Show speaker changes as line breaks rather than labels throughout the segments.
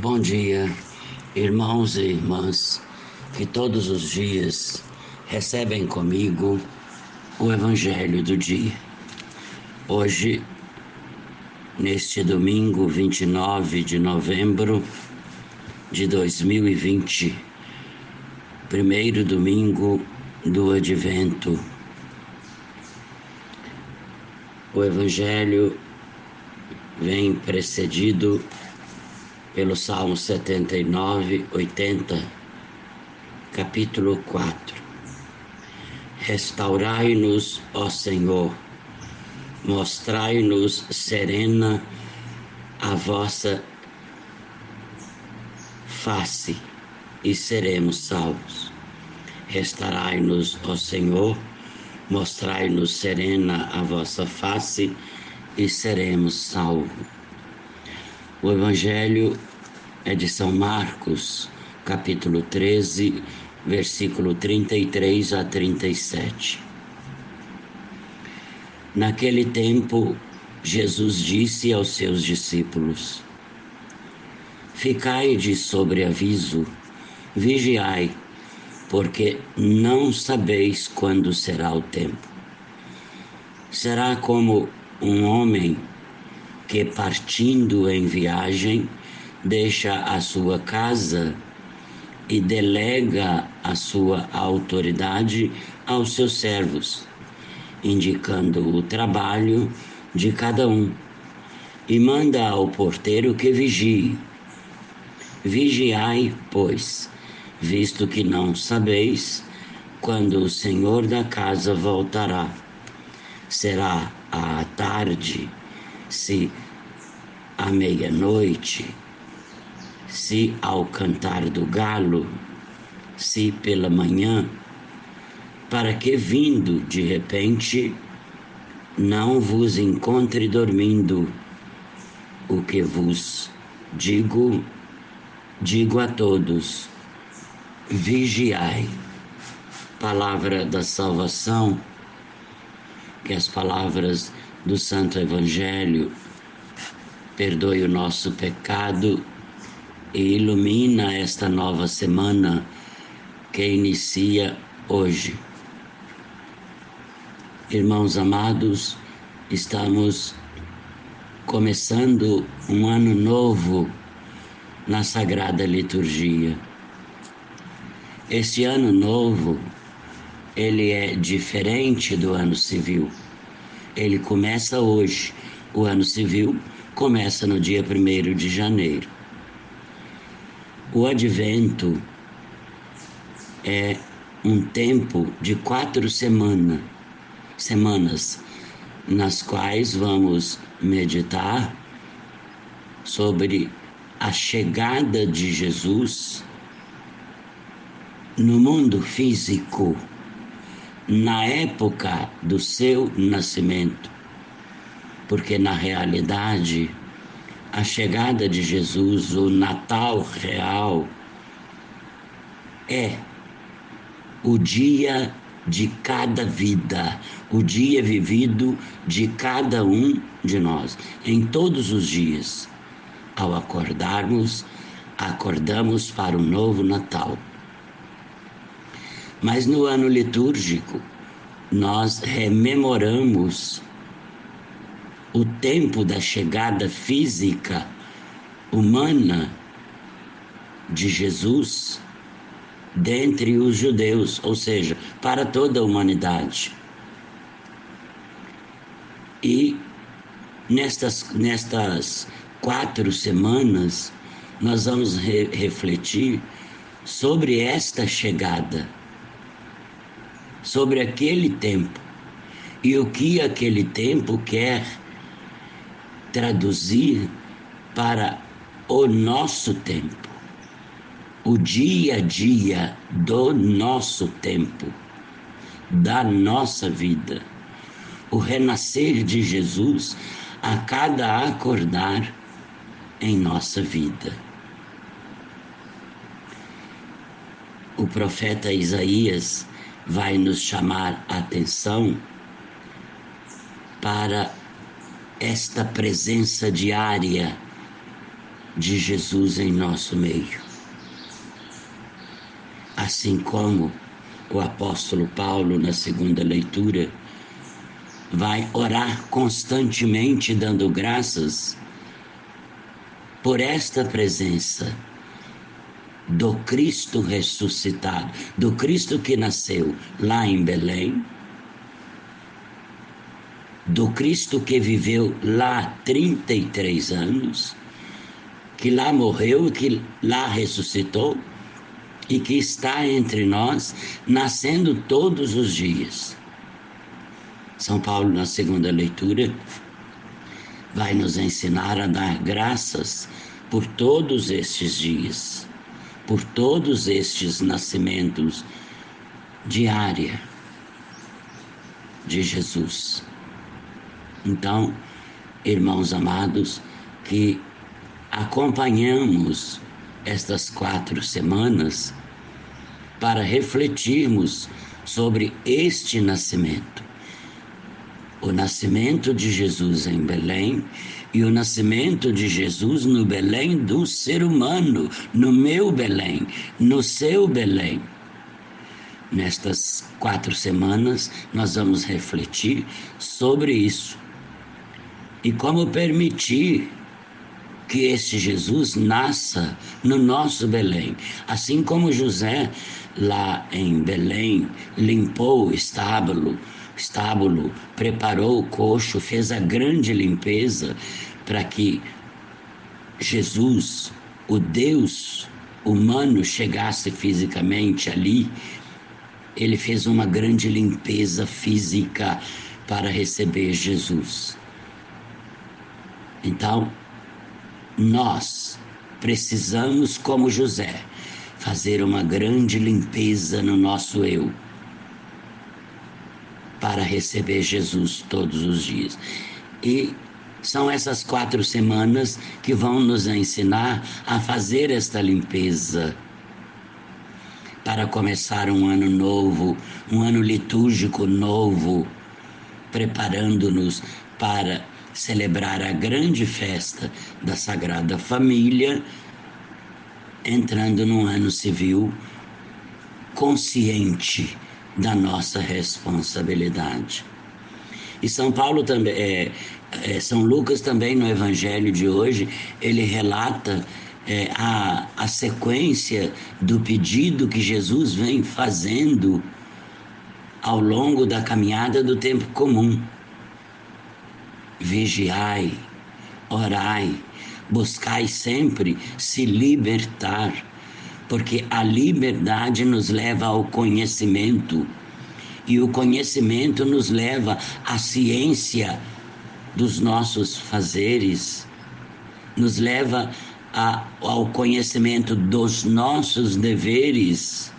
Bom dia, irmãos e irmãs, que todos os dias recebem comigo o Evangelho do dia. Hoje, neste domingo 29 de novembro de 2020, primeiro domingo do Advento. O Evangelho vem precedido pelo Salmo 79, 80, capítulo 4. Restaurai-nos, ó Senhor, mostrai-nos serena a vossa face e seremos salvos. Restaurai-nos, ó Senhor, mostrai-nos serena a vossa face e seremos salvos. O Evangelho é de São Marcos, capítulo 13, versículo 33 a 37. Naquele tempo, Jesus disse aos seus discípulos: Ficai de sobreaviso, vigiai, porque não sabeis quando será o tempo. Será como um homem que, partindo em viagem, deixa a sua casa e delega a sua autoridade aos seus servos, indicando o trabalho de cada um, e manda ao porteiro que vigie. Vigiai, pois, visto que não sabeis quando o senhor da casa voltará. Será à tarde, se à meia-noite, se ao cantar do galo, se pela manhã, para que vindo de repente não vos encontre dormindo. O que vos digo, digo a todos: vigiai. Palavra da salvação, que as palavras do Santo Evangelho perdoe o nosso pecado e ilumina esta nova semana que inicia hoje. Irmãos amados, estamos começando um ano novo na Sagrada Liturgia. Este ano novo, ele é diferente do ano civil. Ele começa hoje. O ano civil começa no dia 1 de janeiro. O advento é um tempo de quatro semana, semanas, nas quais vamos meditar sobre a chegada de Jesus no mundo físico, na época do seu nascimento. Porque na realidade, a chegada de Jesus, o Natal real, é o dia de cada vida, o dia vivido de cada um de nós, em todos os dias. Ao acordarmos, acordamos para o novo Natal. Mas no ano litúrgico, nós rememoramos o tempo da chegada física humana de Jesus dentre os judeus, ou seja, para toda a humanidade. E nestas, nestas quatro semanas, nós vamos re refletir sobre esta chegada sobre aquele tempo. E o que aquele tempo quer traduzir para o nosso tempo, o dia a dia do nosso tempo, da nossa vida, o renascer de Jesus a cada acordar em nossa vida. O profeta Isaías vai nos chamar a atenção para esta presença diária de Jesus em nosso meio. Assim como o apóstolo Paulo, na segunda leitura, vai orar constantemente dando graças por esta presença do Cristo ressuscitado, do Cristo que nasceu lá em Belém, do Cristo que viveu lá 33 anos, que lá morreu que lá ressuscitou e que está entre nós, nascendo todos os dias. São Paulo, na segunda leitura, vai nos ensinar a dar graças por todos estes dias, por todos estes nascimentos diária de Jesus. Então, irmãos amados, que acompanhamos estas quatro semanas para refletirmos sobre este nascimento. O nascimento de Jesus em Belém e o nascimento de Jesus no Belém do ser humano, no meu Belém, no seu Belém. Nestas quatro semanas, nós vamos refletir sobre isso e como permitir que este Jesus nasça no nosso Belém. Assim como José, lá em Belém, limpou o estábulo, estábulo, preparou o coxo, fez a grande limpeza para que Jesus, o Deus humano, chegasse fisicamente ali. Ele fez uma grande limpeza física para receber Jesus. Então, nós precisamos, como José, fazer uma grande limpeza no nosso eu para receber Jesus todos os dias. E são essas quatro semanas que vão nos ensinar a fazer esta limpeza para começar um ano novo, um ano litúrgico novo, preparando-nos para celebrar a grande festa da Sagrada Família, entrando num ano civil consciente da nossa responsabilidade. E São Paulo também, é, é, São Lucas também no Evangelho de hoje, ele relata é, a, a sequência do pedido que Jesus vem fazendo ao longo da caminhada do tempo comum vigiai, orai, buscai sempre se libertar, porque a liberdade nos leva ao conhecimento. E o conhecimento nos leva à ciência dos nossos fazeres, nos leva a, ao conhecimento dos nossos deveres,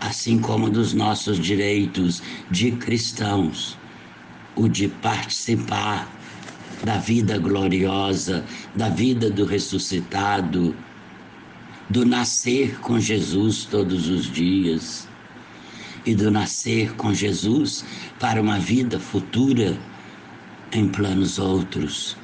assim como dos nossos direitos de cristãos o de participar da vida gloriosa, da vida do ressuscitado, do nascer com Jesus todos os dias e do nascer com Jesus para uma vida futura em planos outros.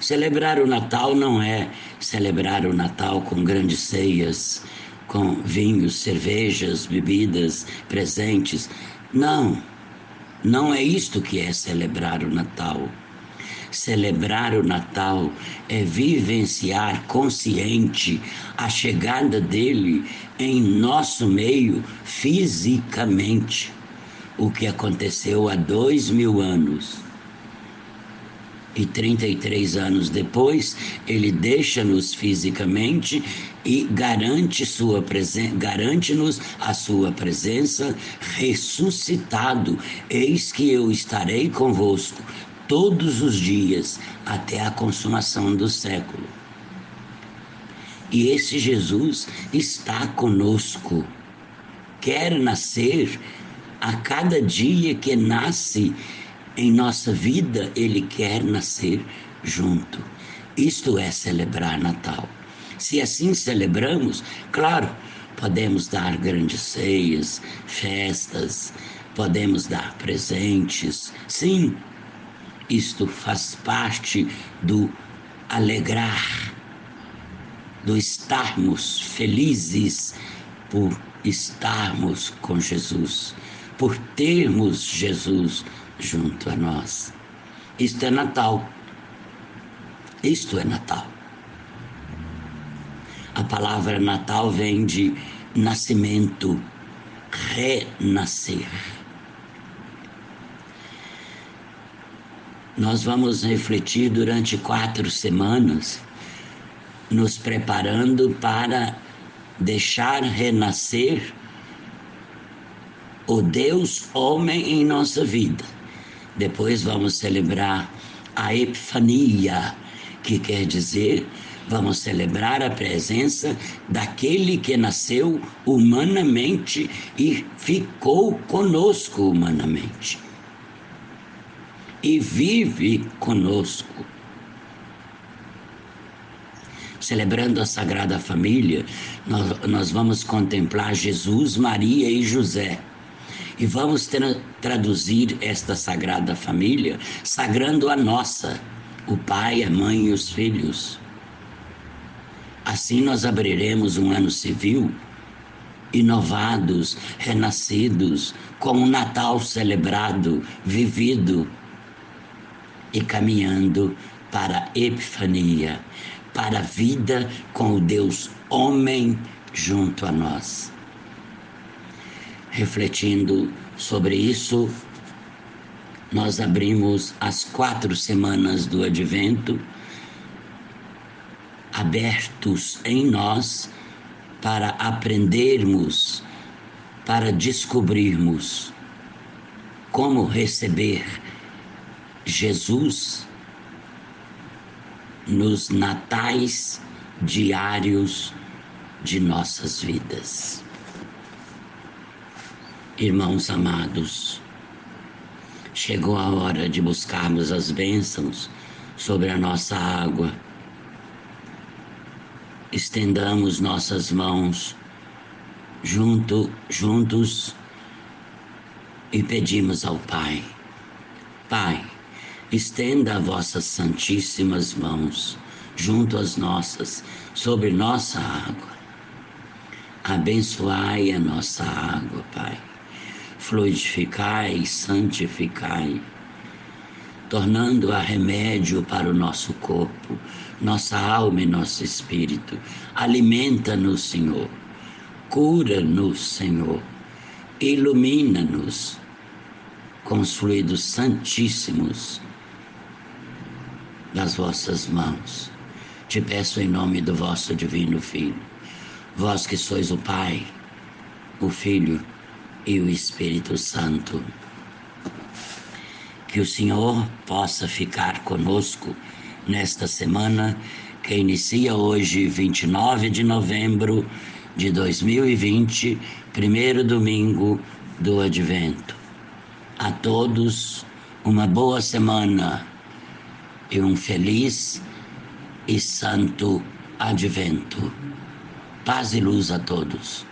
Celebrar o Natal não é celebrar o Natal com grandes ceias, com vinhos, cervejas, bebidas, presentes. Não não é isto que é celebrar o Natal. Celebrar o Natal é vivenciar consciente a chegada dele em nosso meio fisicamente, o que aconteceu há dois mil anos. E 33 anos depois, ele deixa-nos fisicamente e garante sua presença, garante-nos a sua presença ressuscitado. Eis que eu estarei convosco todos os dias até a consumação do século. E esse Jesus está conosco. Quer nascer a cada dia que nasce em nossa vida, ele quer nascer junto. Isto é celebrar Natal. Se assim celebramos, claro, podemos dar grandes ceias, festas, podemos dar presentes. Sim, isto faz parte do alegrar, do estarmos felizes por estarmos com Jesus, por termos Jesus junto a nós. Isto é Natal. Isto é Natal. A palavra Natal vem de nascimento, renascer. Nós vamos refletir durante quatro semanas, nos preparando para deixar renascer o Deus homem em nossa vida. Depois vamos celebrar a Epifania, que quer dizer vamos celebrar a presença daquele que nasceu humanamente e ficou conosco humanamente. E vive conosco. Celebrando a Sagrada Família, nós, nós vamos contemplar Jesus, Maria e José. E vamos tra traduzir esta Sagrada Família sagrando a nossa, o Pai, a Mãe e os filhos. Assim nós abriremos um ano civil inovados, renascidos, com o um Natal celebrado, vivido e caminhando para a Epifania, para a vida com o Deus homem junto a nós. Refletindo sobre isso, nós abrimos as quatro semanas do Advento abertos em nós para aprendermos, para descobrirmos como receber Jesus nos natais diários de nossas vidas. Irmãos amados, chegou a hora de buscarmos as bênçãos sobre a nossa água estendamos nossas mãos junto, juntos e pedimos ao Pai: Pai, estenda as vossas santíssimas mãos junto às nossas, sobre nossa água. Abençoai a nossa água, Pai. Fluidificai e santificai tornando-a remédio para o nosso corpo, nossa alma e nosso espírito. Alimenta-nos, Senhor. Cura-nos, Senhor. Ilumina-nos com os fluidos santíssimos das vossas mãos. Te peço em nome do vosso divino Filho, vós que sois o Pai, o Filho e o Espírito Santo que o Senhor possa ficar conosco nesta semana que inicia hoje, 29 de novembro de 2020, primeiro domingo do Advento. A todos uma boa semana e um feliz e santo Advento. Paz e luz a todos.